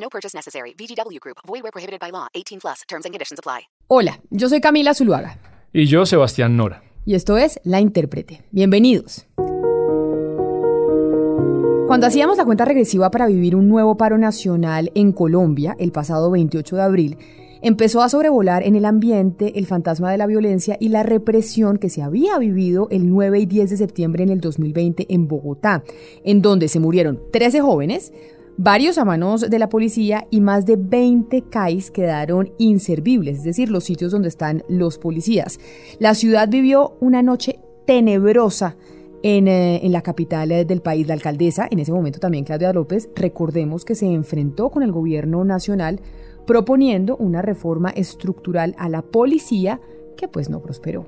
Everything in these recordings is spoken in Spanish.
No purchase necessary. VGW Group. Void where prohibited by law. 18 plus. Terms and conditions apply. Hola, yo soy Camila Zuluaga. Y yo, Sebastián Nora. Y esto es La Intérprete. Bienvenidos. Cuando hacíamos la cuenta regresiva para vivir un nuevo paro nacional en Colombia el pasado 28 de abril, empezó a sobrevolar en el ambiente el fantasma de la violencia y la represión que se había vivido el 9 y 10 de septiembre en el 2020 en Bogotá, en donde se murieron 13 jóvenes, varios a manos de la policía y más de 20 CAIs quedaron inservibles, es decir, los sitios donde están los policías. La ciudad vivió una noche tenebrosa en, eh, en, la capital eh, del país. La alcaldesa, en ese momento también Claudia López, recordemos que se enfrentó con el gobierno nacional proponiendo una reforma estructural a la policía que pues no prosperó.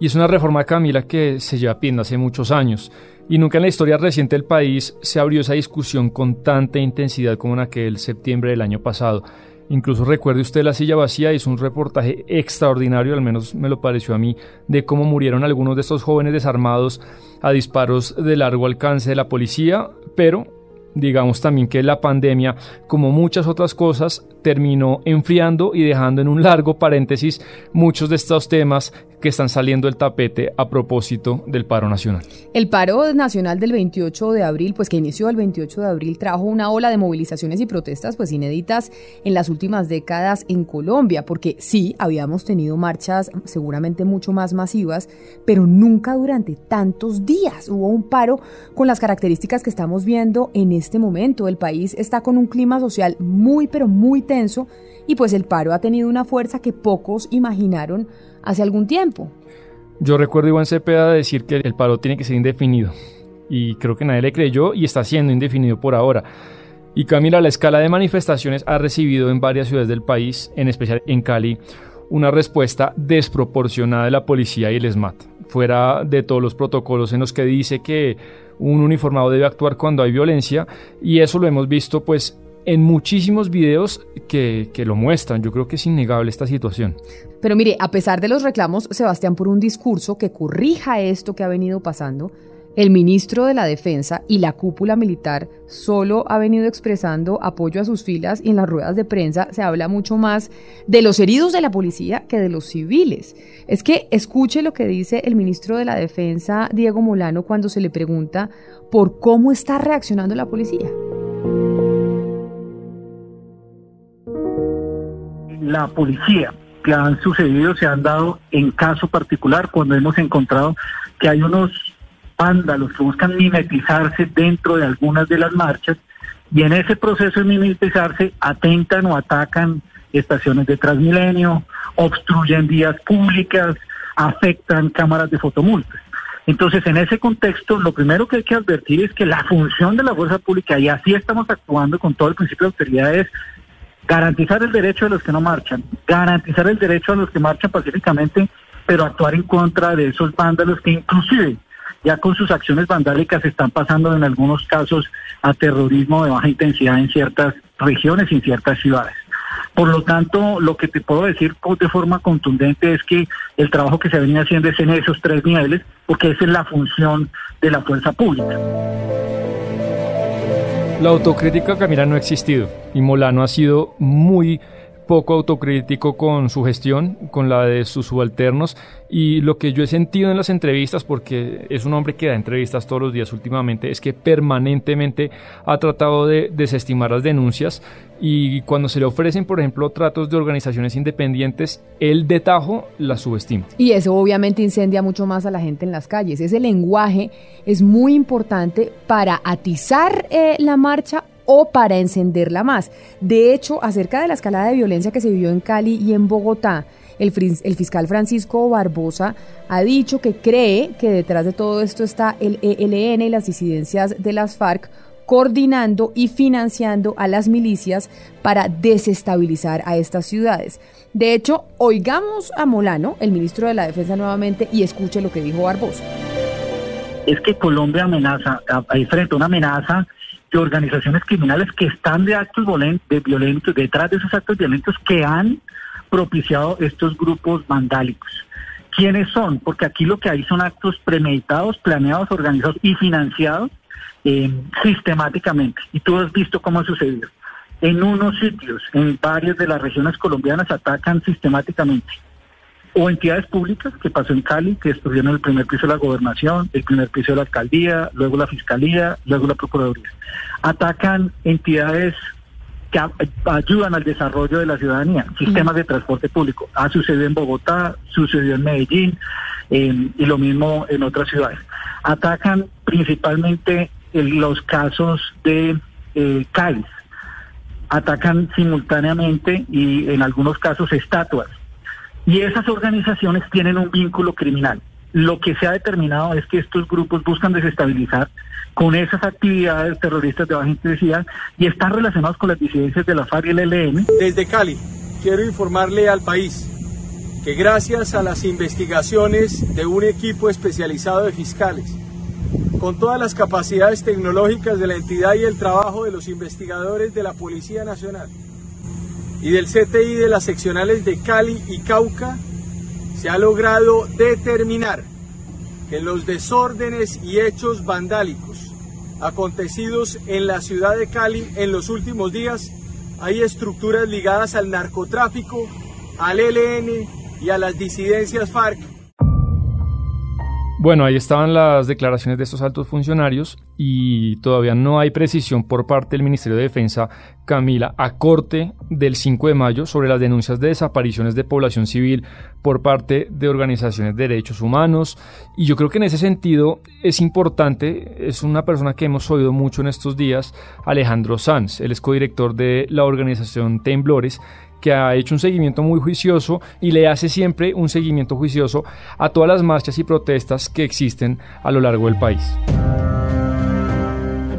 Y es una reforma, Camila, que se lleva pidiendo hace muchos años. Y nunca en la historia reciente del país se abrió esa discusión con tanta intensidad como en aquel septiembre del año pasado. Incluso recuerde usted la silla vacía, hizo un reportaje extraordinario, al menos me lo pareció a mí, de cómo murieron algunos de estos jóvenes desarmados a disparos de largo alcance de la policía, pero digamos también que la pandemia, como muchas otras cosas, terminó enfriando y dejando en un largo paréntesis muchos de estos temas que están saliendo del tapete a propósito del paro nacional. El paro nacional del 28 de abril, pues que inició el 28 de abril, trajo una ola de movilizaciones y protestas pues inéditas en las últimas décadas en Colombia, porque sí, habíamos tenido marchas seguramente mucho más masivas, pero nunca durante tantos días hubo un paro con las características que estamos viendo en este momento. El país está con un clima social muy, pero muy tenso y pues el paro ha tenido una fuerza que pocos imaginaron hace algún tiempo. Yo recuerdo a Iván Cepeda decir que el paro tiene que ser indefinido y creo que nadie le creyó y está siendo indefinido por ahora. Y Camila, la escala de manifestaciones ha recibido en varias ciudades del país, en especial en Cali, una respuesta desproporcionada de la policía y el SMAT, fuera de todos los protocolos en los que dice que un uniformado debe actuar cuando hay violencia y eso lo hemos visto pues en muchísimos videos que, lo muestran. Yo creo que es innegable esta situación. Pero mire, a pesar de los reclamos, Sebastián, por un discurso que corrija esto que ha venido pasando, el ministro de la Defensa y la cúpula militar solo ha venido expresando apoyo a sus filas y en las ruedas de prensa se habla mucho más de los heridos de la policía que de los civiles. Es que escuche lo que dice el ministro de la Defensa, Diego Molano, cuando se le pregunta por cómo está reaccionando la policía. La policía que han sucedido se han dado en caso particular cuando hemos encontrado que hay unos vándalos que buscan mimetizarse dentro de algunas de las marchas y en ese proceso de mimetizarse atentan o atacan estaciones de Transmilenio, obstruyen vías públicas, afectan cámaras de fotomultas. Entonces, en ese contexto, lo primero que hay que advertir es que la función de la fuerza pública, y así estamos actuando con todo el principio de autoridad, es garantizar el derecho de los que no marchan, garantizar el derecho a los que marchan pacíficamente, pero actuar en contra de esos vándalos que inclusive ya con sus acciones vandálicas están pasando en algunos casos a terrorismo de baja intensidad en ciertas regiones y en ciertas ciudades. Por lo tanto, lo que te puedo decir de forma contundente es que el trabajo que se venía haciendo es en esos tres niveles, porque esa es la función de la fuerza pública. La autocrítica, Camila, no ha existido y Molano ha sido muy poco autocrítico con su gestión, con la de sus subalternos y lo que yo he sentido en las entrevistas, porque es un hombre que da entrevistas todos los días últimamente, es que permanentemente ha tratado de desestimar las denuncias y cuando se le ofrecen, por ejemplo, tratos de organizaciones independientes, él de tajo las subestima. Y eso obviamente incendia mucho más a la gente en las calles. Ese lenguaje es muy importante para atizar eh, la marcha o para encenderla más. De hecho, acerca de la escalada de violencia que se vivió en Cali y en Bogotá, el, el, fiscal Francisco Barbosa ha dicho que cree que detrás de todo esto está el ELN y las disidencias de las FARC coordinando y financiando a las milicias para desestabilizar a estas ciudades. De hecho, oigamos a Molano, el ministro de la Defensa nuevamente, y escuche lo que dijo Barbosa. Es que Colombia amenaza, hay frente a una amenaza de organizaciones criminales que están de actos violentos, detrás de esos actos violentos que han propiciado estos grupos vandálicos. ¿Quiénes son? Porque aquí lo que hay son actos premeditados, planeados, organizados y financiados eh, sistemáticamente. Y tú has visto cómo ha sucedido. En unos sitios, en varias de las regiones colombianas, atacan sistemáticamente o entidades públicas, que pasó en Cali, que estuvieron en el primer piso de la gobernación, el primer piso de la alcaldía, luego la fiscalía, luego la procuraduría. Atacan entidades que ayudan al desarrollo de la ciudadanía, sistemas de transporte público. Ha sucedido en Bogotá, sucedió en Medellín y lo mismo en otras ciudades. Atacan principalmente en los casos de eh, Cali. Atacan simultáneamente y en algunos casos estatuas. Y esas organizaciones tienen un vínculo criminal. Lo que se ha determinado es que estos grupos buscan desestabilizar con esas actividades terroristas de baja intensidad y están relacionados con las disidencias de la FARC y el ELN. Desde Cali, quiero informarle al país que gracias a las investigaciones de un equipo especializado de fiscales, con todas las capacidades tecnológicas de la entidad y el trabajo de los investigadores de la Policía Nacional y del CTI de las seccionales de Cali y Cauca, se ha logrado determinar que los desórdenes y hechos vandálicos acontecidos en la ciudad de Cali en los últimos días hay estructuras ligadas al narcotráfico, al ELN y a las disidencias FARC bueno, ahí estaban las declaraciones de estos altos funcionarios y todavía no hay precisión por parte del Ministerio de Defensa, Camila, a corte del 5 de mayo sobre las denuncias de desapariciones de población civil por parte de organizaciones de derechos humanos. Y yo creo que en ese sentido es importante, es una persona que hemos oído mucho en estos días, Alejandro Sanz, el es codirector de la organización Temblores, que ha hecho un seguimiento muy juicioso y le hace siempre un seguimiento juicioso a todas las marchas y protestas que existen a lo largo del país.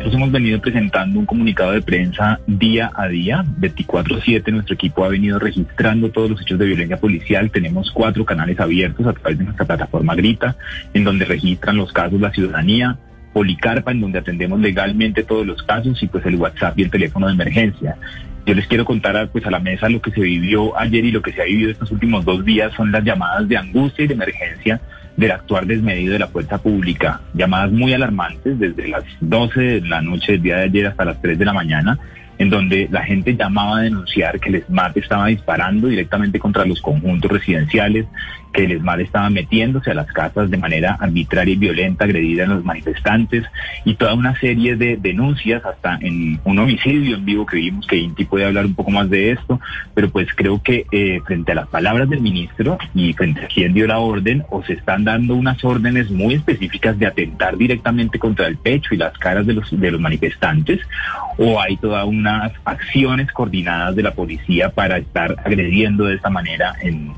Nosotros hemos venido presentando un comunicado de prensa día a día, 24/7. Nuestro equipo ha venido registrando todos los hechos de violencia policial. Tenemos cuatro canales abiertos a través de nuestra plataforma Grita, en donde registran los casos la ciudadanía, Policarpa, en donde atendemos legalmente todos los casos, y pues el WhatsApp y el teléfono de emergencia. Yo les quiero contar a, pues, a la mesa lo que se vivió ayer y lo que se ha vivido estos últimos dos días son las llamadas de angustia y de emergencia del actuar desmedido de la fuerza pública, llamadas muy alarmantes desde las 12 de la noche del día de ayer hasta las 3 de la mañana, en donde la gente llamaba a denunciar que el ESMAD estaba disparando directamente contra los conjuntos residenciales, que el ESMAD estaba metiéndose a las casas de manera arbitraria y violenta, agredida a los manifestantes y toda una serie de denuncias, hasta en un homicidio en vivo que vimos que Inti puede hablar un poco más de esto, pero pues creo que eh, frente a las palabras del ministro y frente a quien dio la orden, o se están dando unas órdenes muy específicas de atentar directamente contra el pecho y las caras de los, de los manifestantes, o hay toda acciones coordinadas de la policía para estar agrediendo de esta manera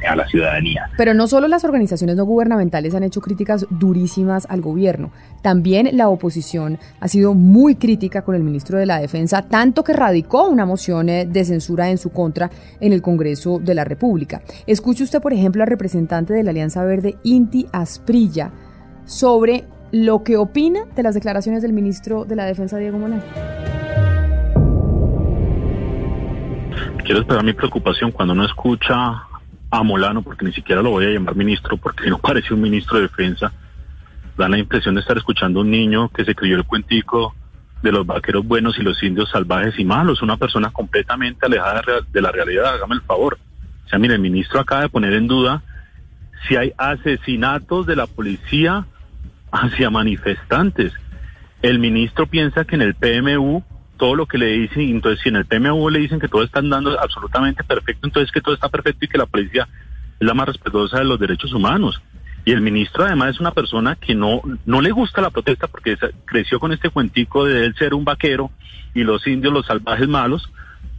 a la ciudadanía. Pero no solo las organizaciones no gubernamentales han hecho críticas durísimas al gobierno, también la oposición ha sido muy crítica con el ministro de la Defensa, tanto que radicó una moción eh, de censura en su contra en el Congreso de la República. Escuche usted, por ejemplo, al representante de la Alianza Verde, Inti Asprilla, sobre lo que opina de las declaraciones del ministro de la Defensa, Diego Molano. Quiero esperar mi preocupación cuando uno escucha a Molano, porque ni siquiera lo voy a llamar ministro, porque no parece un ministro de defensa, da la impresión de estar escuchando a un niño que se creyó el cuentico de los vaqueros buenos y los indios salvajes y malos, una persona completamente alejada de la realidad, hágame el favor. O sea, mire, el ministro acaba de poner en duda si hay asesinatos de la policía hacia manifestantes. El ministro piensa que en el PMU todo lo que le dicen, entonces si en el PMU le dicen que todo está andando absolutamente perfecto, entonces que todo está perfecto y que la policía es la más respetuosa de los derechos humanos. Y el ministro además es una persona que no, no le gusta la protesta porque creció con este cuentico de él ser un vaquero y los indios los salvajes malos.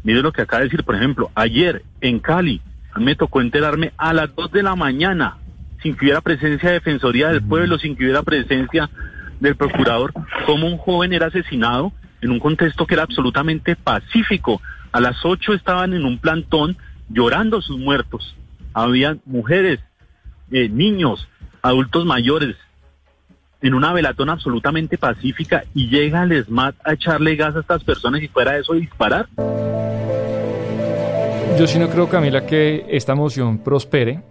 Mire lo que acaba de decir, por ejemplo, ayer en Cali me tocó enterarme a las 2 de la mañana, sin que hubiera presencia de Defensoría del Pueblo, sin que hubiera presencia del procurador, cómo un joven era asesinado en un contexto que era absolutamente pacífico. A las 8 estaban en un plantón llorando sus muertos. Había mujeres, eh, niños, adultos mayores, en una velatón absolutamente pacífica y llega el SMAT a echarle gas a estas personas y fuera de eso disparar. Yo sí no creo, Camila, que esta moción prospere,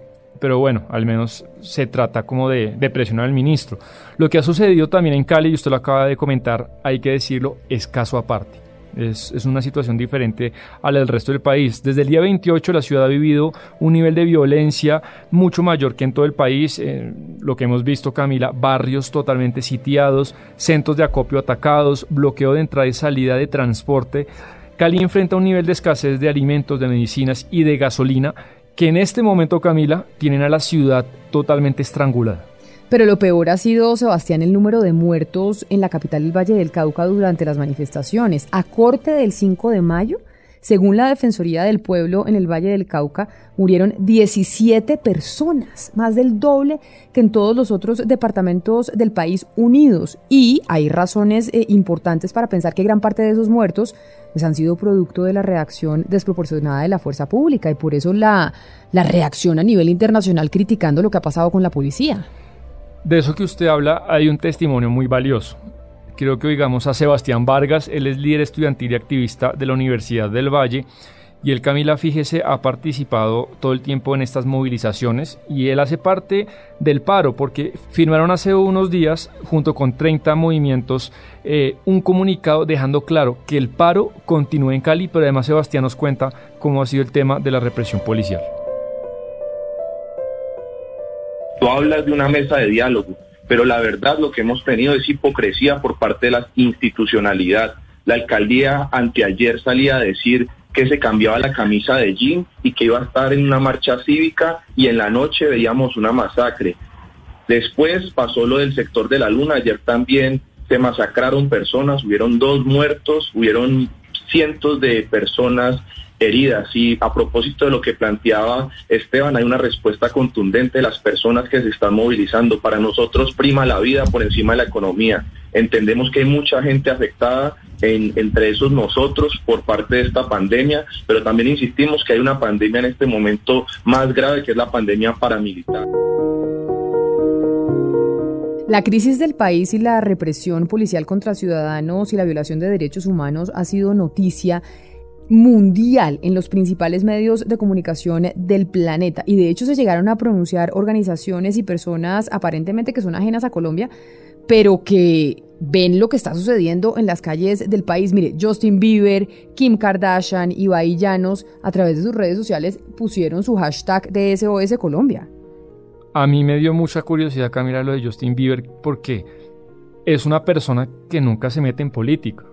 pero bueno, al menos se trata como de, presionar al ministro. Lo que ha sucedido también en Cali, y usted lo acaba de comentar, hay que decirlo, es caso aparte. Es, es, una situación diferente a la del resto del país. Desde el día 28 la ciudad ha vivido un nivel de violencia mucho mayor que en todo el país. Eh, lo que hemos visto, Camila, barrios totalmente sitiados, centros de acopio atacados, bloqueo de entrada y salida de transporte. Cali enfrenta un nivel de escasez de alimentos, de medicinas y de gasolina que en este momento, Camila, tienen a la ciudad totalmente estrangulada. Pero lo peor ha sido, Sebastián, el número de muertos en la capital del Valle del Cauca durante las manifestaciones. A corte del 5 de mayo, según la Defensoría del Pueblo en el Valle del Cauca, murieron 17 personas, más del doble que en todos los otros departamentos del país unidos. Y hay razones eh, importantes para pensar que gran parte de esos muertos pues, han sido producto de la reacción desproporcionada de la fuerza pública y por eso la, la reacción a nivel internacional criticando lo que ha pasado con la policía. De eso que usted habla hay un testimonio muy valioso. Quiero que oigamos a Sebastián Vargas, él es líder estudiantil y activista de la Universidad del Valle. Y él, Camila, fíjese, ha participado todo el tiempo en estas movilizaciones y él hace parte del paro porque firmaron hace unos días, junto con 30 movimientos, eh, un comunicado dejando claro que el paro continúa en Cali, pero además Sebastián nos cuenta cómo ha sido el tema de la represión policial. Tú hablas de una mesa de diálogo, pero la verdad lo que hemos tenido es hipocresía por parte de la institucionalidad. La alcaldía anteayer salía a decir que se cambiaba la camisa de jean y que iba a estar en una marcha cívica y en la noche veíamos una masacre. Después pasó lo del sector de la luna, ayer también se masacraron personas, hubieron dos muertos, hubieron cientos de personas heridas. Y a propósito de lo que planteaba Esteban, hay una respuesta contundente de las personas que se están movilizando. Para nosotros prima la vida por encima de la economía. Entendemos que hay mucha gente afectada, entre esos nosotros, por parte de esta pandemia, pero también insistimos que hay una pandemia en este momento más grave, que es la pandemia paramilitar. La crisis del país y la represión policial contra ciudadanos y la violación de derechos humanos ha sido noticia mundial en los principales medios de comunicación del planeta y de hecho se llegaron a pronunciar organizaciones y personas aparentemente que son ajenas a Colombia, pero que ven lo que está sucediendo en las calles del país. Mire, Justin Bieber, Kim Kardashian, y Llanos a través de sus redes sociales pusieron su hashtag de SOS Colombia. A mí me dio mucha curiosidad, Camila, lo de Justin Bieber porque es una persona que nunca se mete en política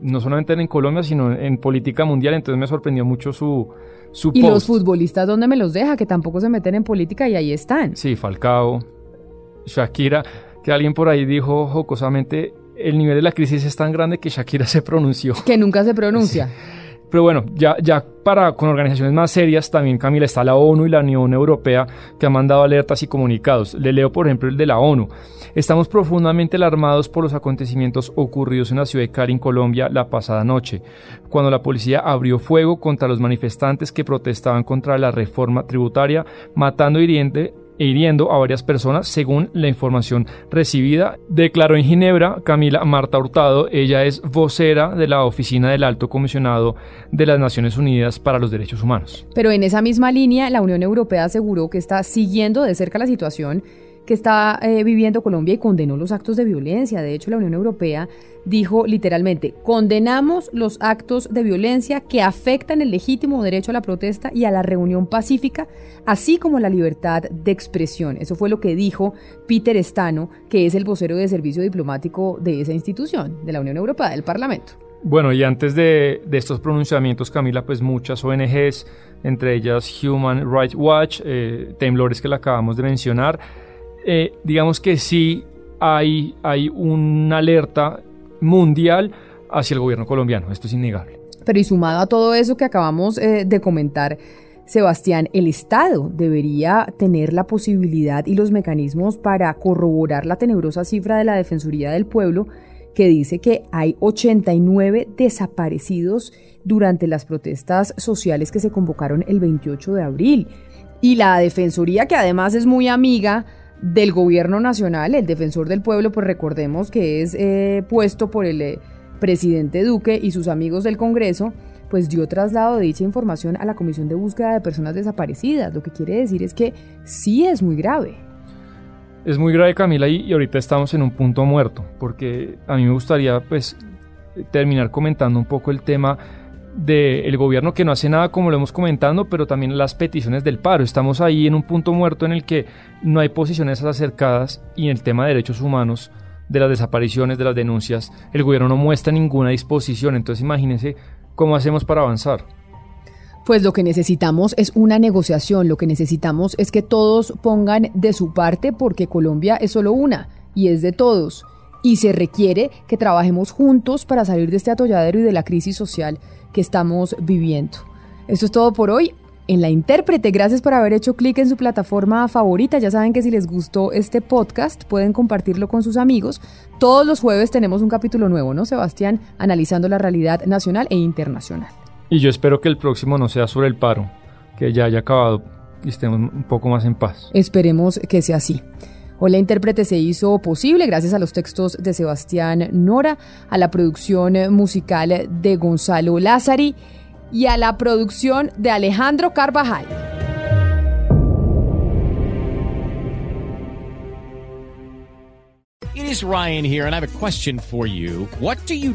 no solamente en Colombia, sino en política mundial, entonces me sorprendió mucho su, su ¿Y los futbolistas dónde me los deja? Que tampoco se meten en política y ahí están. Sí, Falcao, Shakira, que alguien por ahí dijo jocosamente, el nivel de la crisis es tan grande que Shakira se pronunció. Que nunca se pronuncia. Pero bueno, ya, para con organizaciones más serias, también Camila está la ONU y la Unión Europea que han mandado alertas y comunicados. Le leo por ejemplo el de la ONU. Estamos profundamente alarmados por los acontecimientos ocurridos en la ciudad de Cali, en Colombia, la pasada noche, cuando la policía abrió fuego contra los manifestantes que protestaban contra la reforma tributaria, matando hiriente e hiriendo a varias personas, según la información recibida. Declaró en Ginebra Camila Marta Hurtado, ella es vocera de la Oficina del Alto Comisionado de las Naciones Unidas para los Derechos Humanos. Pero en esa misma línea, la Unión Europea aseguró que está siguiendo de cerca la situación que está eh, viviendo Colombia y condenó los actos de violencia. De hecho, la Unión Europea dijo literalmente, condenamos los actos de violencia que afectan el legítimo derecho a la protesta y a la reunión pacífica, así como la libertad de expresión. Eso fue lo que dijo Peter Stano, que es el vocero de servicio diplomático de esa institución, de la Unión Europea, del Parlamento. Bueno, y antes de, estos pronunciamientos, Camila, pues muchas ONGs, entre ellas Human Rights Watch, eh, Temblores que la acabamos de mencionar, eh, digamos que sí hay, hay una alerta mundial hacia el gobierno colombiano. Esto es innegable. Pero y sumado a todo eso que acabamos eh, de comentar, Sebastián, el Estado debería tener la posibilidad y los mecanismos para corroborar la tenebrosa cifra de la Defensoría del Pueblo que dice que hay 89 desaparecidos durante las protestas sociales que se convocaron el 28 de abril. Y la Defensoría, que además es muy amiga del gobierno nacional, el defensor del pueblo, pues recordemos que es eh, puesto por el eh, presidente Duque y sus amigos del Congreso, pues dio traslado de dicha información a la Comisión de Búsqueda de Personas Desaparecidas. Lo que quiere decir es que sí es muy grave. Es muy grave Camila y, ahorita estamos en un punto muerto, porque a mí me gustaría pues terminar comentando un poco el tema del gobierno que no hace nada como lo hemos comentado, pero también las peticiones del paro. Estamos ahí en un punto muerto en el que no hay posiciones acercadas y en el tema de derechos humanos, de las desapariciones, de las denuncias, el gobierno no muestra ninguna disposición. Entonces imagínense cómo hacemos para avanzar. Pues lo que necesitamos es una negociación, lo que necesitamos es que todos pongan de su parte porque Colombia es solo una y es de todos. Y se requiere que trabajemos juntos para salir de este atolladero y de la crisis social que estamos viviendo. Esto es todo por hoy en La Intérprete. Gracias por haber hecho clic en su plataforma favorita. Ya saben que si les gustó este podcast pueden compartirlo con sus amigos. Todos los jueves tenemos un capítulo nuevo, ¿no, Sebastián? Analizando la realidad nacional e internacional. Y yo espero que el próximo no sea sobre el paro, que ya haya acabado y estemos un poco más en paz. Esperemos que sea así. Hoy la intérprete se hizo posible gracias a los textos de Sebastián Nora, a la producción musical de Gonzalo Lázari y a la producción de Alejandro Carvajal. It Ryan here and I have a question for you. What do you?